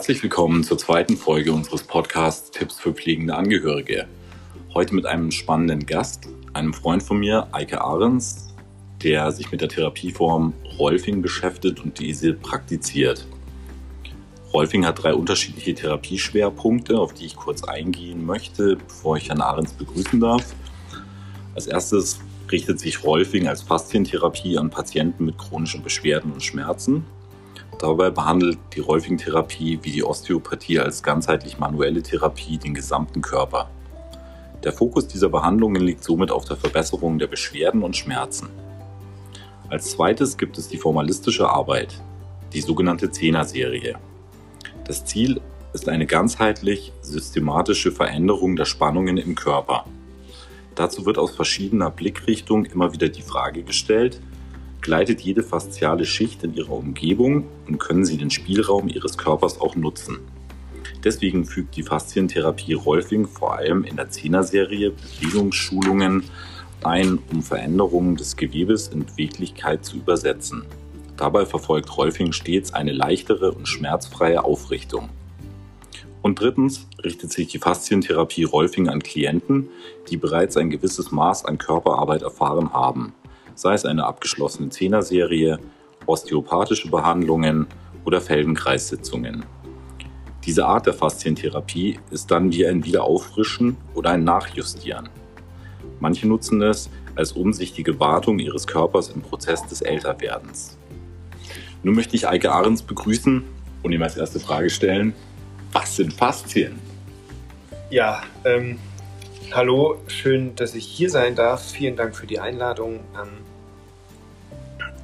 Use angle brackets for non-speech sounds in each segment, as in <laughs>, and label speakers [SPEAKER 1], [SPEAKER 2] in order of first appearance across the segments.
[SPEAKER 1] Herzlich willkommen zur zweiten Folge unseres Podcasts Tipps für pflegende Angehörige. Heute mit einem spannenden Gast, einem Freund von mir, Eike Ahrens, der sich mit der Therapieform Rolfing beschäftigt und diese praktiziert. Rolfing hat drei unterschiedliche Therapieschwerpunkte, auf die ich kurz eingehen möchte, bevor ich Herrn Ahrens begrüßen darf. Als erstes richtet sich Rolfing als Faszientherapie an Patienten mit chronischen Beschwerden und Schmerzen. Dabei behandelt die Rolfing-Therapie wie die Osteopathie als ganzheitlich manuelle Therapie den gesamten Körper. Der Fokus dieser Behandlungen liegt somit auf der Verbesserung der Beschwerden und Schmerzen. Als zweites gibt es die formalistische Arbeit, die sogenannte Zehner-Serie. Das Ziel ist eine ganzheitlich systematische Veränderung der Spannungen im Körper. Dazu wird aus verschiedener Blickrichtung immer wieder die Frage gestellt, gleitet jede fasziale Schicht in ihrer Umgebung und können sie den Spielraum ihres Körpers auch nutzen. Deswegen fügt die Faszientherapie Rolfing vor allem in der Zehner-Serie Bewegungsschulungen ein, um Veränderungen des Gewebes in Beweglichkeit zu übersetzen. Dabei verfolgt Rolfing stets eine leichtere und schmerzfreie Aufrichtung. Und drittens richtet sich die Faszientherapie Rolfing an Klienten, die bereits ein gewisses Maß an Körperarbeit erfahren haben sei es eine abgeschlossene Zehner-Serie, osteopathische Behandlungen oder Feldenkreissitzungen. Diese Art der Faszientherapie ist dann wie ein Wiederauffrischen oder ein Nachjustieren. Manche nutzen es als umsichtige Wartung ihres Körpers im Prozess des Älterwerdens. Nun möchte ich Eike Ahrens begrüßen und ihm als erste Frage stellen, was sind Faszien?
[SPEAKER 2] Ja, ähm, hallo, schön, dass ich hier sein darf. Vielen Dank für die Einladung. Ähm,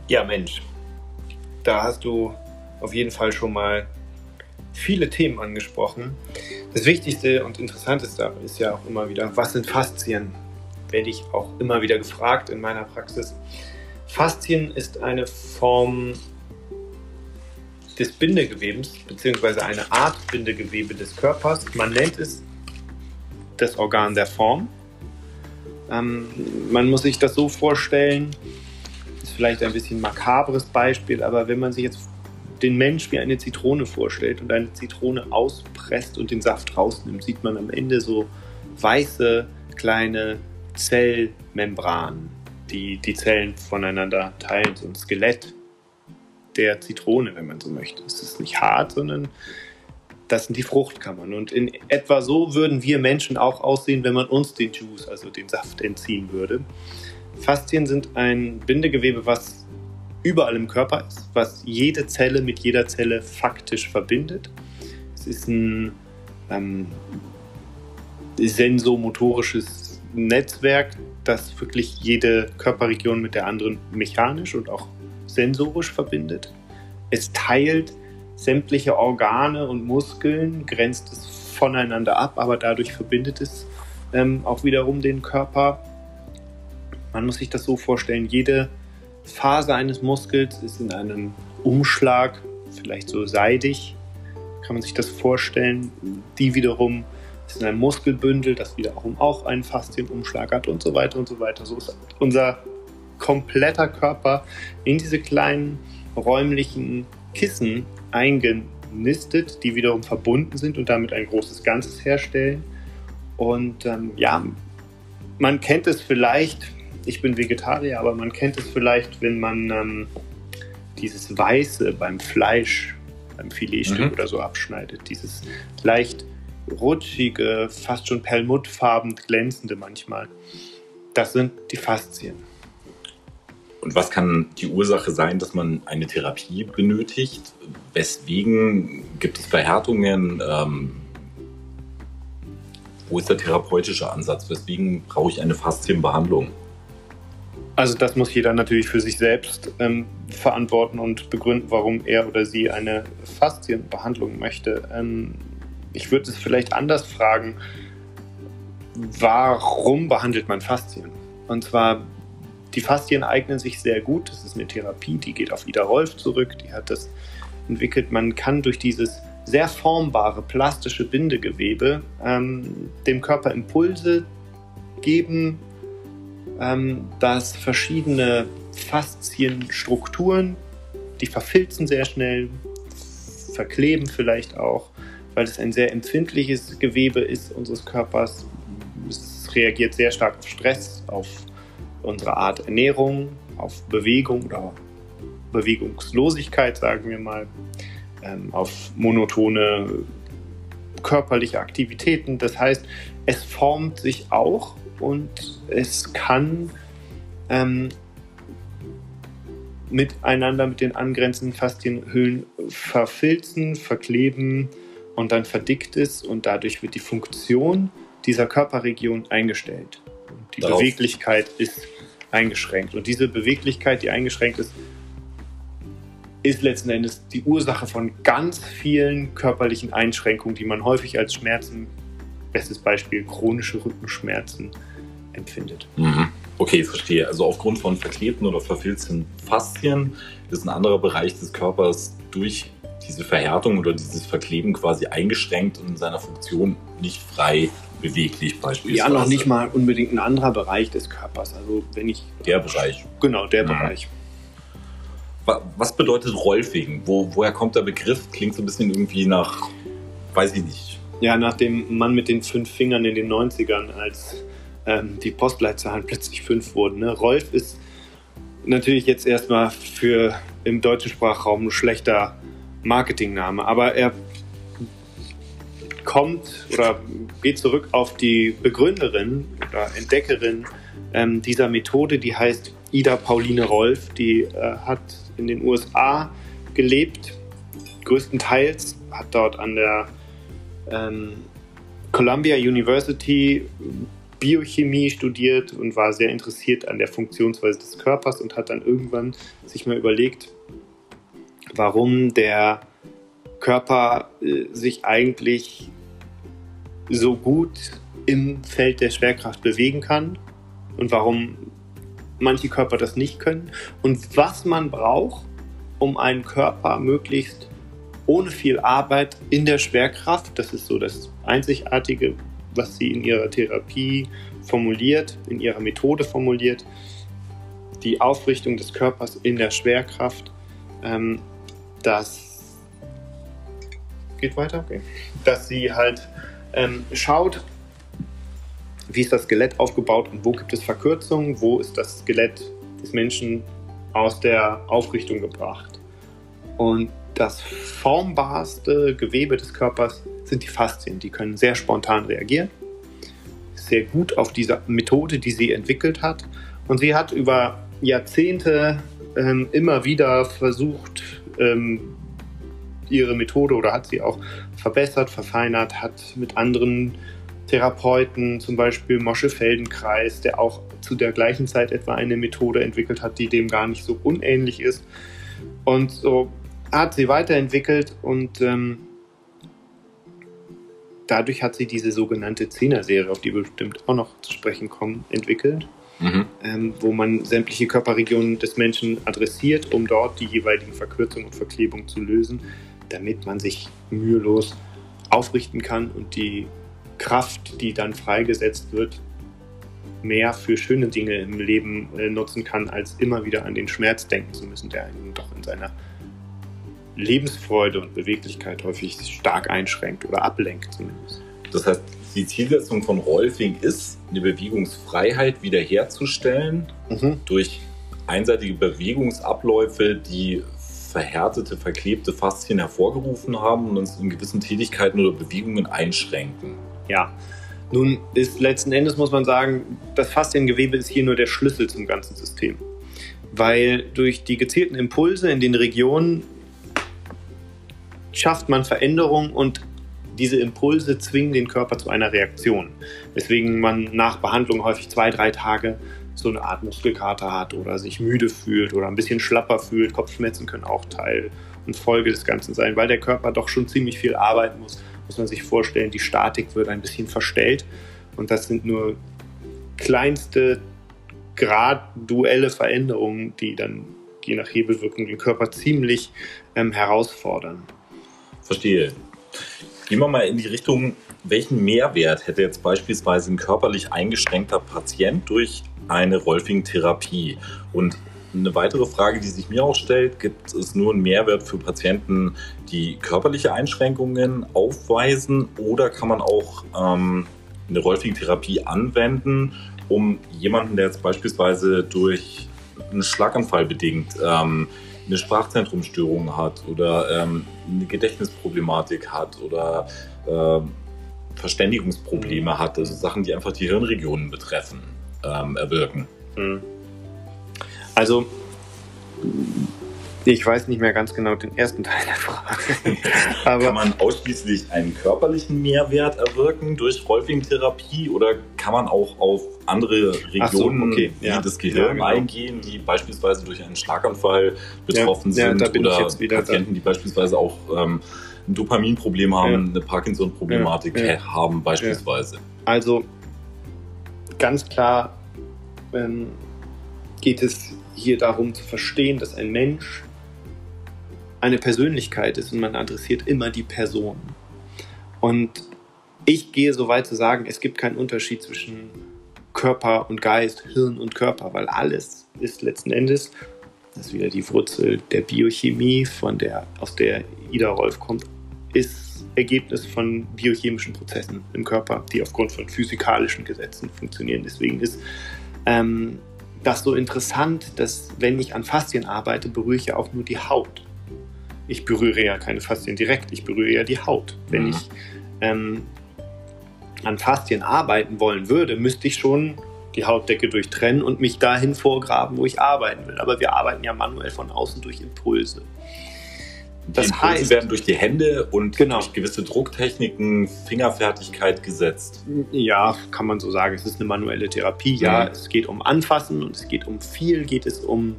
[SPEAKER 2] ja, Mensch, da hast du auf jeden Fall schon mal viele Themen angesprochen. Das Wichtigste und Interessanteste ist ja auch immer wieder, was sind Faszien? Werde ich auch immer wieder gefragt in meiner Praxis. Faszien ist eine Form des Bindegewebens, beziehungsweise eine Art Bindegewebe des Körpers. Man nennt es das Organ der Form. Ähm, man muss sich das so vorstellen, vielleicht ein bisschen makabres Beispiel, aber wenn man sich jetzt den Mensch wie eine Zitrone vorstellt und eine Zitrone auspresst und den Saft rausnimmt, sieht man am Ende so weiße kleine Zellmembranen, die die Zellen voneinander teilen, so ein Skelett der Zitrone, wenn man so möchte. Es ist nicht hart, sondern das sind die Fruchtkammern. Und in etwa so würden wir Menschen auch aussehen, wenn man uns den Juice, also den Saft entziehen würde. Faszien sind ein Bindegewebe, was überall im Körper ist, was jede Zelle mit jeder Zelle faktisch verbindet. Es ist ein ähm, sensomotorisches Netzwerk, das wirklich jede Körperregion mit der anderen mechanisch und auch sensorisch verbindet. Es teilt sämtliche Organe und Muskeln, grenzt es voneinander ab, aber dadurch verbindet es ähm, auch wiederum den Körper man muss sich das so vorstellen, jede Phase eines Muskels ist in einem Umschlag, vielleicht so seidig, kann man sich das vorstellen. Die wiederum ist in einem Muskelbündel, das wiederum auch einen Faszienumschlag hat und so weiter und so weiter. So ist unser kompletter Körper in diese kleinen räumlichen Kissen eingenistet, die wiederum verbunden sind und damit ein großes Ganzes herstellen. Und ähm, ja, man kennt es vielleicht ich bin Vegetarier, aber man kennt es vielleicht, wenn man ähm, dieses Weiße beim Fleisch, beim Filetstück mhm. oder so abschneidet. Dieses leicht rutschige, fast schon perlmuttfarben glänzende manchmal. Das sind die Faszien.
[SPEAKER 1] Und was kann die Ursache sein, dass man eine Therapie benötigt? Weswegen gibt es Verhärtungen? Ähm, wo ist der therapeutische Ansatz? Weswegen brauche ich eine Faszienbehandlung?
[SPEAKER 2] Also das muss jeder natürlich für sich selbst ähm, verantworten und begründen, warum er oder sie eine Faszienbehandlung möchte. Ähm, ich würde es vielleicht anders fragen, warum behandelt man Faszien? Und zwar, die Faszien eignen sich sehr gut. Das ist eine Therapie, die geht auf Ida Rolf zurück, die hat das entwickelt. Man kann durch dieses sehr formbare, plastische Bindegewebe ähm, dem Körper Impulse geben, ähm, dass verschiedene Faszienstrukturen, die verfilzen sehr schnell, verkleben vielleicht auch, weil es ein sehr empfindliches Gewebe ist unseres Körpers. Es reagiert sehr stark auf Stress, auf unsere Art Ernährung, auf Bewegung oder Bewegungslosigkeit, sagen wir mal, ähm, auf monotone körperliche Aktivitäten. Das heißt, es formt sich auch und es kann ähm, miteinander mit den angrenzenden Faszienhüllen verfilzen, verkleben und dann verdickt es und dadurch wird die Funktion dieser Körperregion eingestellt. Und die Darauf. Beweglichkeit ist eingeschränkt. Und diese Beweglichkeit, die eingeschränkt ist, ist letzten Endes die Ursache von ganz vielen körperlichen Einschränkungen, die man häufig als Schmerzen, bestes Beispiel chronische Rückenschmerzen, empfindet.
[SPEAKER 1] Mhm. Okay, verstehe. Also aufgrund von verklebten oder verfilzten Faszien ist ein anderer Bereich des Körpers durch diese Verhärtung oder dieses Verkleben quasi eingeschränkt und in seiner Funktion nicht frei beweglich beispielsweise.
[SPEAKER 2] Ja, noch nicht mal unbedingt ein anderer Bereich des Körpers. Also wenn ich
[SPEAKER 1] der Bereich.
[SPEAKER 2] Genau, der mhm. Bereich.
[SPEAKER 1] Was bedeutet Rolfing? Wo, woher kommt der Begriff? Klingt so ein bisschen irgendwie nach, weiß ich nicht.
[SPEAKER 2] Ja, nach dem Mann mit den fünf Fingern in den 90ern, als ähm, die Postleitzahlen <laughs> plötzlich fünf wurden. Ne? Rolf ist natürlich jetzt erstmal für im deutschen Sprachraum ein schlechter Marketingname, aber er kommt oder geht zurück auf die Begründerin oder Entdeckerin ähm, dieser Methode, die heißt Ida Pauline Rolf. Die äh, hat in den USA gelebt, größtenteils, hat dort an der ähm, Columbia University Biochemie studiert und war sehr interessiert an der Funktionsweise des Körpers und hat dann irgendwann sich mal überlegt, warum der Körper äh, sich eigentlich so gut im Feld der Schwerkraft bewegen kann und warum manche Körper das nicht können und was man braucht, um einen Körper möglichst ohne viel Arbeit in der Schwerkraft, das ist so das Einzigartige, was sie in ihrer Therapie formuliert, in ihrer Methode formuliert, die Aufrichtung des Körpers in der Schwerkraft, ähm, das geht weiter, okay. dass sie halt ähm, schaut, wie ist das Skelett aufgebaut und wo gibt es Verkürzungen, wo ist das Skelett des Menschen aus der Aufrichtung gebracht. Und das formbarste Gewebe des Körpers sind die Faszien. Die können sehr spontan reagieren, sehr gut auf diese Methode, die sie entwickelt hat. Und sie hat über Jahrzehnte ähm, immer wieder versucht, ähm, ihre Methode oder hat sie auch verbessert, verfeinert, hat mit anderen Therapeuten, zum Beispiel Mosche Feldenkreis, der auch zu der gleichen Zeit etwa eine Methode entwickelt hat, die dem gar nicht so unähnlich ist. Und so hat sie weiterentwickelt und ähm, dadurch hat sie diese sogenannte Zehner-Serie, auf die wir bestimmt auch noch zu sprechen kommen, entwickelt, mhm. ähm, wo man sämtliche Körperregionen des Menschen adressiert, um dort die jeweiligen Verkürzungen und Verklebungen zu lösen, damit man sich mühelos aufrichten kann und die Kraft, die dann freigesetzt wird, mehr für schöne Dinge im Leben äh, nutzen kann, als immer wieder an den Schmerz denken zu müssen, der einen doch in seiner Lebensfreude und Beweglichkeit häufig stark einschränkt oder ablenkt zumindest.
[SPEAKER 1] Das heißt, die Zielsetzung von Rolfing ist, eine Bewegungsfreiheit wiederherzustellen mhm. durch einseitige Bewegungsabläufe, die verhärtete, verklebte Faszien hervorgerufen haben und uns in gewissen Tätigkeiten oder Bewegungen einschränken.
[SPEAKER 2] Ja, nun ist letzten Endes, muss man sagen, das Fasziengewebe ist hier nur der Schlüssel zum ganzen System. Weil durch die gezielten Impulse in den Regionen schafft man Veränderung und diese Impulse zwingen den Körper zu einer Reaktion. Weswegen man nach Behandlung häufig zwei, drei Tage so eine Art Muskelkater hat oder sich müde fühlt oder ein bisschen schlapper fühlt. Kopfschmerzen können auch Teil und Folge des Ganzen sein, weil der Körper doch schon ziemlich viel arbeiten muss. Muss man sich vorstellen, die Statik wird ein bisschen verstellt und das sind nur kleinste graduelle Veränderungen, die dann je nach Hebelwirkung den Körper ziemlich ähm, herausfordern.
[SPEAKER 1] Verstehe. Gehen wir mal in die Richtung, welchen Mehrwert hätte jetzt beispielsweise ein körperlich eingeschränkter Patient durch eine Rolfing-Therapie? Und eine weitere Frage, die sich mir auch stellt, gibt es nur einen Mehrwert für Patienten, die körperliche Einschränkungen aufweisen oder kann man auch ähm, eine Rolfing-Therapie anwenden, um jemanden, der jetzt beispielsweise durch einen Schlaganfall bedingt ähm, eine Sprachzentrumstörung hat oder ähm, eine Gedächtnisproblematik hat oder äh, Verständigungsprobleme mhm. hat, also Sachen, die einfach die Hirnregionen betreffen, ähm, erwirken. Mhm.
[SPEAKER 2] Also, ich weiß nicht mehr ganz genau den ersten Teil der Frage. <laughs>
[SPEAKER 1] Kann man ausschließlich einen körperlichen Mehrwert erwirken durch Rolfing-Therapie oder kann man auch auf andere Regionen so, okay. wie ja. das Gehirn ja, genau. eingehen, die beispielsweise durch einen Schlaganfall betroffen ja, sind oder Patienten, da. die beispielsweise auch ähm, ein Dopaminproblem haben, eine Parkinson-Problematik haben beispielsweise?
[SPEAKER 2] Also ganz klar ähm, geht es hier darum zu verstehen, dass ein Mensch eine Persönlichkeit ist und man adressiert immer die Person. Und ich gehe so weit zu sagen, es gibt keinen Unterschied zwischen Körper und Geist, Hirn und Körper, weil alles ist letzten Endes, das ist wieder die Wurzel der Biochemie, von der, aus der Ida Rolf kommt, ist Ergebnis von biochemischen Prozessen im Körper, die aufgrund von physikalischen Gesetzen funktionieren. Deswegen ist ähm, das so interessant, dass wenn ich an Faszien arbeite, berühre ich ja auch nur die Haut. Ich berühre ja keine Faszien direkt, ich berühre ja die Haut. Wenn mhm. ich ähm, an Faszien arbeiten wollen würde, müsste ich schon die Hautdecke durchtrennen und mich dahin vorgraben, wo ich arbeiten will. Aber wir arbeiten ja manuell von außen durch Impulse.
[SPEAKER 1] Das die Impulse heißt, werden durch die Hände und genau. durch gewisse Drucktechniken, Fingerfertigkeit gesetzt.
[SPEAKER 2] Ja, kann man so sagen. Es ist eine manuelle Therapie. Ja, mhm. es geht um Anfassen und es geht um viel, geht es um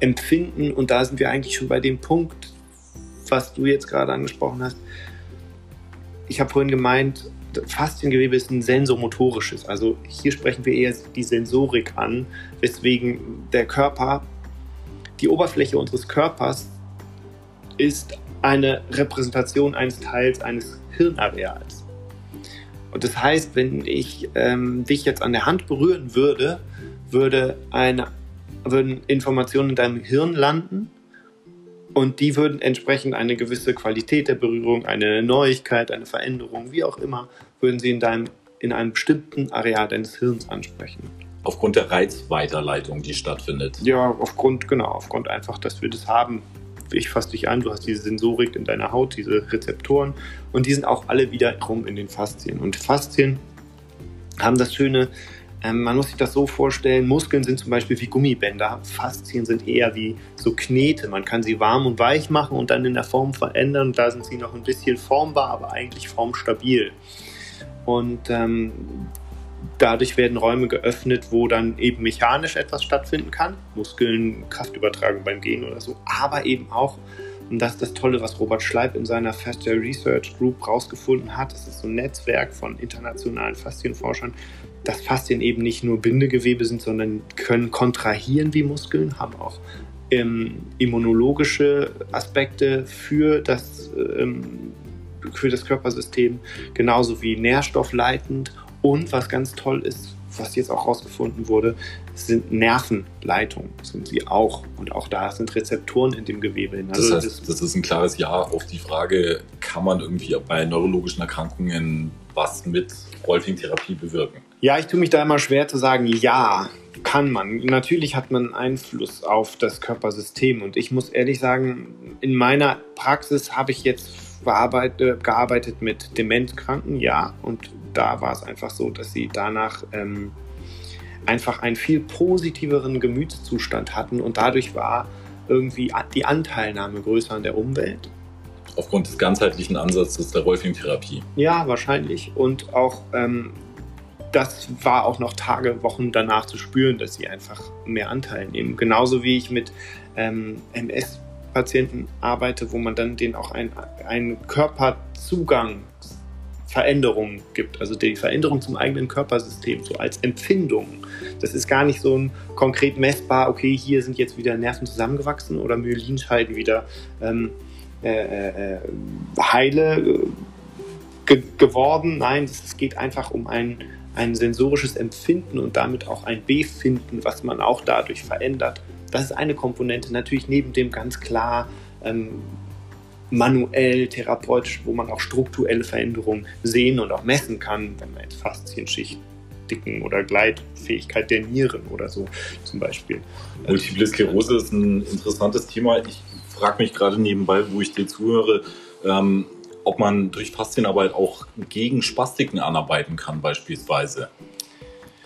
[SPEAKER 2] Empfinden. Und da sind wir eigentlich schon bei dem Punkt, was du jetzt gerade angesprochen hast. Ich habe vorhin gemeint, Fasziengewebe ist ein sensomotorisches. Also hier sprechen wir eher die Sensorik an, weswegen der Körper, die Oberfläche unseres Körpers ist eine Repräsentation eines Teils eines Hirnareals. Und das heißt, wenn ich ähm, dich jetzt an der Hand berühren würde, würde eine, würden Informationen in deinem Hirn landen und die würden entsprechend eine gewisse Qualität der Berührung, eine Neuigkeit, eine Veränderung, wie auch immer, würden sie in, deinem, in einem bestimmten Areal deines Hirns ansprechen.
[SPEAKER 1] Aufgrund der Reizweiterleitung, die stattfindet.
[SPEAKER 2] Ja, aufgrund, genau, aufgrund einfach, dass wir das haben ich fasse dich an, du hast diese Sensorik in deiner Haut, diese Rezeptoren und die sind auch alle wiederum in den Faszien. Und Faszien haben das Schöne, ähm, man muss sich das so vorstellen, Muskeln sind zum Beispiel wie Gummibänder, Faszien sind eher wie so Knete. Man kann sie warm und weich machen und dann in der Form verändern. Da sind sie noch ein bisschen formbar, aber eigentlich formstabil. Und ähm, dadurch werden Räume geöffnet, wo dann eben mechanisch etwas stattfinden kann, Muskeln, Kraftübertragung beim Gehen oder so, aber eben auch, und das ist das Tolle, was Robert Schleib in seiner Faster Research Group rausgefunden hat, das ist so ein Netzwerk von internationalen Faszienforschern, dass Faszien eben nicht nur Bindegewebe sind, sondern können kontrahieren wie Muskeln, haben auch ähm, immunologische Aspekte für das, ähm, für das Körpersystem, genauso wie nährstoffleitend und was ganz toll ist, was jetzt auch herausgefunden wurde, sind Nervenleitungen, sind sie auch. Und auch da sind Rezeptoren in dem Gewebe hin.
[SPEAKER 1] Also das heißt, das ist ein klares Ja auf die Frage, kann man irgendwie bei neurologischen Erkrankungen was mit Rolfing-Therapie bewirken?
[SPEAKER 2] Ja, ich tue mich da immer schwer zu sagen, ja, kann man. Natürlich hat man Einfluss auf das Körpersystem. Und ich muss ehrlich sagen, in meiner Praxis habe ich jetzt gearbeitet mit Dementkranken, ja. Und da war es einfach so, dass sie danach ähm, einfach einen viel positiveren Gemütszustand hatten und dadurch war irgendwie die Anteilnahme größer an der Umwelt.
[SPEAKER 1] Aufgrund des ganzheitlichen Ansatzes der Rolfing-Therapie.
[SPEAKER 2] Ja, wahrscheinlich. Und auch ähm, das war auch noch Tage, Wochen danach zu spüren, dass sie einfach mehr Anteil nehmen. Genauso wie ich mit ähm, MS-Patienten arbeite, wo man dann denen auch einen Körperzugang Veränderungen gibt, also die Veränderung zum eigenen Körpersystem, so als Empfindung. Das ist gar nicht so ein konkret messbar, okay, hier sind jetzt wieder Nerven zusammengewachsen oder Myelinscheiden wieder ähm, äh, äh, heile äh, ge geworden. Nein, es geht einfach um ein, ein sensorisches Empfinden und damit auch ein Befinden, was man auch dadurch verändert Das ist eine Komponente. Natürlich neben dem ganz klar ähm, manuell, therapeutisch, wo man auch strukturelle Veränderungen sehen und auch messen kann, wenn man jetzt Faszienschicht Dicken oder Gleitfähigkeit der Nieren oder so zum Beispiel.
[SPEAKER 1] Multiple Sklerose ist ein interessantes Thema. Ich frage mich gerade nebenbei, wo ich dir zuhöre, ähm, ob man durch Faszienarbeit auch gegen Spastiken anarbeiten kann beispielsweise.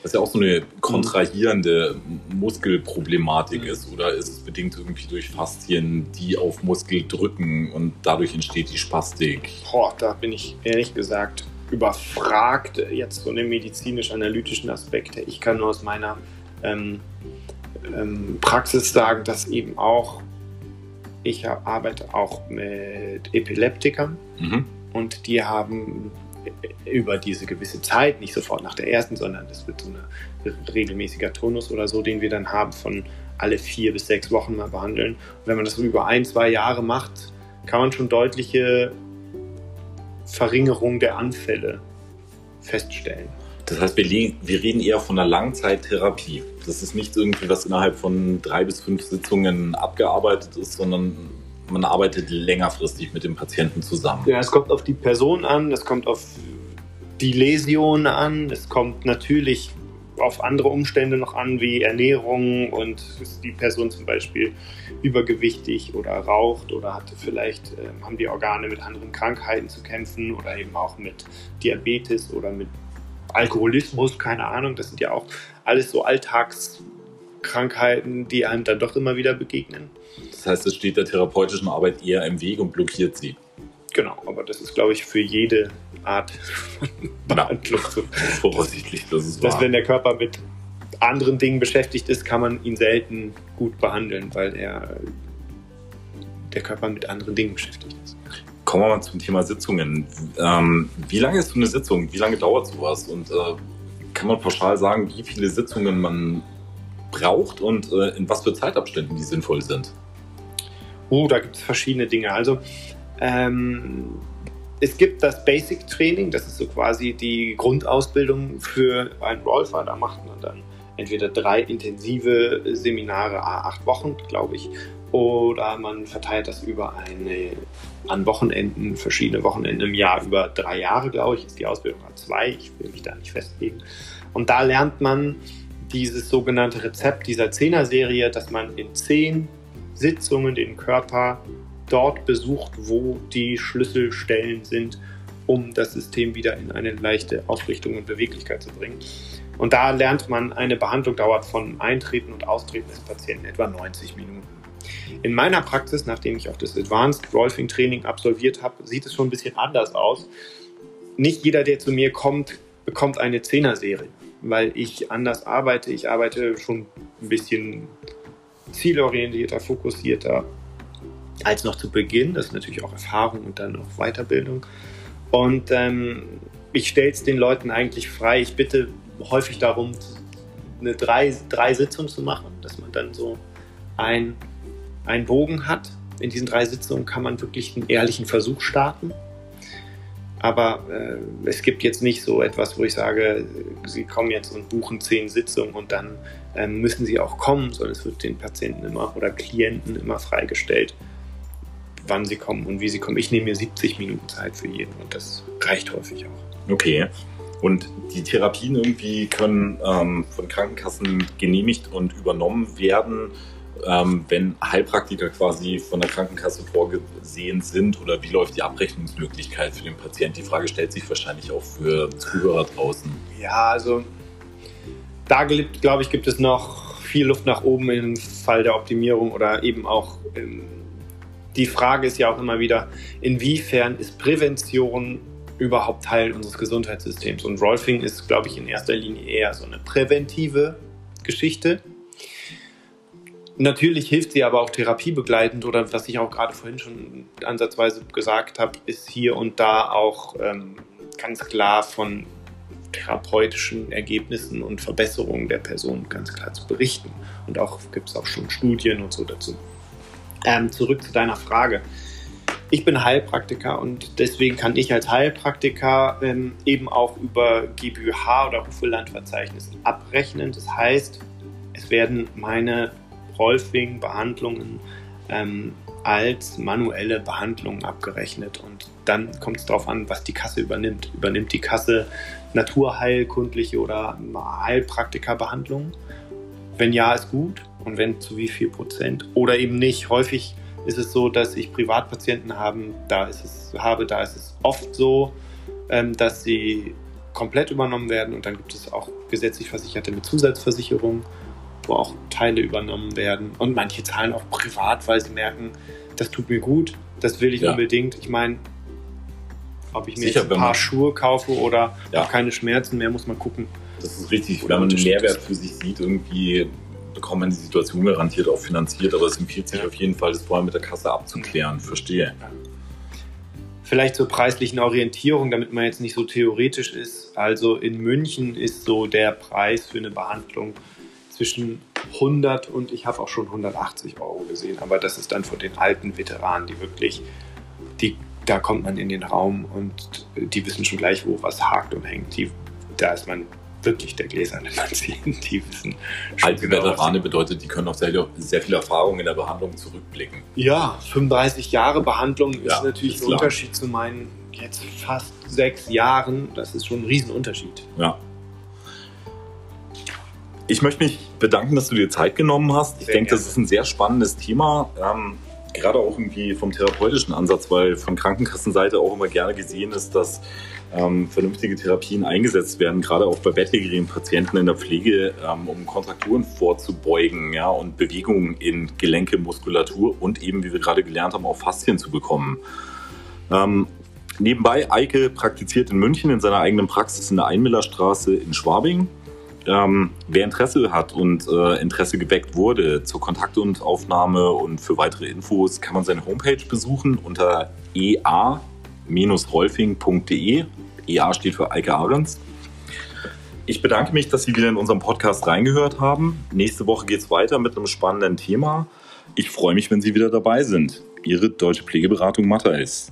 [SPEAKER 1] Das ist ja auch so eine kontrahierende Muskelproblematik mhm. ist oder ist es bedingt irgendwie durch Faszien, die auf Muskel drücken und dadurch entsteht die Spastik?
[SPEAKER 2] Boah, da bin ich ehrlich gesagt überfragt, jetzt so eine medizinisch-analytischen Aspekte. Ich kann nur aus meiner ähm, ähm, Praxis sagen, dass eben auch, ich arbeite auch mit Epileptikern mhm. und die haben über diese gewisse Zeit, nicht sofort nach der ersten, sondern das wird so ein regelmäßiger Turnus oder so, den wir dann haben von alle vier bis sechs Wochen mal behandeln. Und wenn man das über ein, zwei Jahre macht, kann man schon deutliche Verringerung der Anfälle feststellen.
[SPEAKER 1] Das heißt, wir, wir, reden eher von einer Langzeittherapie. Das ist nicht irgendwie, was innerhalb von drei bis fünf Sitzungen abgearbeitet ist, sondern man arbeitet längerfristig mit dem Patienten zusammen.
[SPEAKER 2] Ja, es kommt auf die Person an, es kommt auf die Läsion an, es kommt natürlich auf andere Umstände noch an, wie Ernährung und ist die Person zum Beispiel übergewichtig oder raucht oder hatte vielleicht, äh, haben die Organe mit anderen Krankheiten zu kämpfen oder eben auch mit Diabetes oder mit Alkoholismus, keine Ahnung. Das sind ja auch alles so Alltagskrankheiten, die einem dann doch immer wieder begegnen.
[SPEAKER 1] Das heißt, es steht der therapeutischen Arbeit eher im Weg und blockiert sie.
[SPEAKER 2] Genau, aber das ist, glaube ich, für jede Art <laughs> Behandlung so.
[SPEAKER 1] Voraussichtlich,
[SPEAKER 2] das ist Dass, wahr. wenn der Körper mit anderen Dingen beschäftigt ist, kann man ihn selten gut behandeln, weil er der Körper mit anderen Dingen beschäftigt ist.
[SPEAKER 1] Kommen wir mal zum Thema Sitzungen. Ähm, wie lange ist so eine Sitzung? Wie lange dauert sowas? Und äh, kann man pauschal sagen, wie viele Sitzungen man braucht und äh, in was für Zeitabständen die sinnvoll sind?
[SPEAKER 2] Oh, da gibt es verschiedene Dinge. Also ähm, es gibt das Basic Training, das ist so quasi die Grundausbildung für einen Rolfer. Da macht man dann entweder drei intensive Seminare, acht Wochen, glaube ich, oder man verteilt das über eine an Wochenenden, verschiedene Wochenenden im Jahr, über drei Jahre, glaube ich, ist die Ausbildung A2. Ich will mich da nicht festlegen. Und da lernt man dieses sogenannte Rezept dieser Zehner-Serie, dass man in zehn Sitzungen den Körper dort besucht, wo die Schlüsselstellen sind, um das System wieder in eine leichte Ausrichtung und Beweglichkeit zu bringen. Und da lernt man, eine Behandlung dauert von Eintreten und Austreten des Patienten etwa 90 Minuten. In meiner Praxis, nachdem ich auch das Advanced Rolfing Training absolviert habe, sieht es schon ein bisschen anders aus. Nicht jeder, der zu mir kommt, bekommt eine Zehner-Serie, weil ich anders arbeite. Ich arbeite schon ein bisschen zielorientierter, fokussierter, als noch zu Beginn. Das ist natürlich auch Erfahrung und dann auch Weiterbildung. Und ähm, ich stelle es den Leuten eigentlich frei. Ich bitte häufig darum, eine drei, drei Sitzungen zu machen, dass man dann so ein, einen Bogen hat. In diesen drei Sitzungen kann man wirklich einen ehrlichen Versuch starten. Aber äh, es gibt jetzt nicht so etwas, wo ich sage, Sie kommen jetzt und buchen zehn Sitzungen und dann äh, müssen Sie auch kommen, sondern es wird den Patienten immer oder Klienten immer freigestellt, wann sie kommen und wie sie kommen. Ich nehme mir 70 Minuten Zeit für jeden und das reicht häufig auch.
[SPEAKER 1] Okay. Und die Therapien irgendwie können ähm, von Krankenkassen genehmigt und übernommen werden, ähm, wenn Heilpraktiker quasi von der Krankenkasse vorgesehen sind oder wie läuft die Abrechnungsmöglichkeit für den Patienten? Die Frage stellt sich wahrscheinlich auch für Zuhörer draußen.
[SPEAKER 2] Ja, also da glaube ich, gibt es noch viel Luft nach oben im Fall der Optimierung oder eben auch im die Frage ist ja auch immer wieder, inwiefern ist Prävention überhaupt Teil unseres Gesundheitssystems? Und Rolfing ist, glaube ich, in erster Linie eher so eine präventive Geschichte. Natürlich hilft sie aber auch therapiebegleitend oder was ich auch gerade vorhin schon ansatzweise gesagt habe, ist hier und da auch ähm, ganz klar von therapeutischen Ergebnissen und Verbesserungen der Person ganz klar zu berichten. Und auch gibt es auch schon Studien und so dazu. Ähm, zurück zu deiner Frage. Ich bin Heilpraktiker und deswegen kann ich als Heilpraktiker ähm, eben auch über GmbH oder Hufelandverzeichnis abrechnen. Das heißt, es werden meine Rolfing-Behandlungen ähm, als manuelle Behandlung abgerechnet. Und dann kommt es darauf an, was die Kasse übernimmt. Übernimmt die Kasse naturheilkundliche oder Heilpraktikerbehandlungen? Wenn ja, ist gut. Und wenn zu wie viel Prozent? Oder eben nicht. Häufig ist es so, dass ich Privatpatienten haben, da ist es, habe, da ist es oft so, ähm, dass sie komplett übernommen werden und dann gibt es auch gesetzlich Versicherte mit Zusatzversicherung, wo auch Teile übernommen werden und manche zahlen auch privat, weil sie merken, das tut mir gut, das will ich ja. unbedingt. Ich meine, ob ich mir Sicher, ein paar Schuhe kaufe oder ja. keine Schmerzen mehr, muss man gucken.
[SPEAKER 1] Das ist richtig, wenn man einen Mehrwert für sich sieht, irgendwie bekommt man die Situation garantiert auch finanziert, aber es empfiehlt sich ja. auf jeden Fall, das vorher mit der Kasse abzuklären. Verstehe.
[SPEAKER 2] Vielleicht zur preislichen Orientierung, damit man jetzt nicht so theoretisch ist. Also in München ist so der Preis für eine Behandlung zwischen 100 und ich habe auch schon 180 Euro gesehen. Aber das ist dann von den alten Veteranen, die wirklich, die, da kommt man in den Raum und die wissen schon gleich, wo was hakt und hängt. Die, da ist man wirklich der gläserne Patient. <laughs> Die wissen
[SPEAKER 1] Alte genau, Veterane bedeutet, die können auch sehr, sehr viel Erfahrung in der Behandlung zurückblicken.
[SPEAKER 2] Ja, 35 Jahre Behandlung ja, ist natürlich ist ein Unterschied zu meinen jetzt fast sechs Jahren. Das ist schon ein Riesenunterschied.
[SPEAKER 1] Ja. Ich möchte mich bedanken, dass du dir Zeit genommen hast. Ich sehr denke, gerne. das ist ein sehr spannendes Thema. Ähm, gerade auch irgendwie vom therapeutischen Ansatz, weil von Krankenkassenseite auch immer gerne gesehen ist, dass ähm, vernünftige Therapien eingesetzt werden, gerade auch bei bettlägerigen Patienten in der Pflege, ähm, um Kontrakturen vorzubeugen ja, und Bewegungen in Gelenke, Muskulatur und eben, wie wir gerade gelernt haben, auch Faszien zu bekommen. Ähm, nebenbei, Eike praktiziert in München in seiner eigenen Praxis in der Einmillerstraße in Schwabing. Ähm, wer Interesse hat und äh, Interesse geweckt wurde zur Kontakt- und Aufnahme und für weitere Infos, kann man seine Homepage besuchen unter ea-rolfing.de. EA steht für Eike Ahrens. Ich bedanke mich, dass Sie wieder in unserem Podcast reingehört haben. Nächste Woche geht es weiter mit einem spannenden Thema. Ich freue mich, wenn Sie wieder dabei sind. Ihre deutsche Pflegeberatung Matthäus.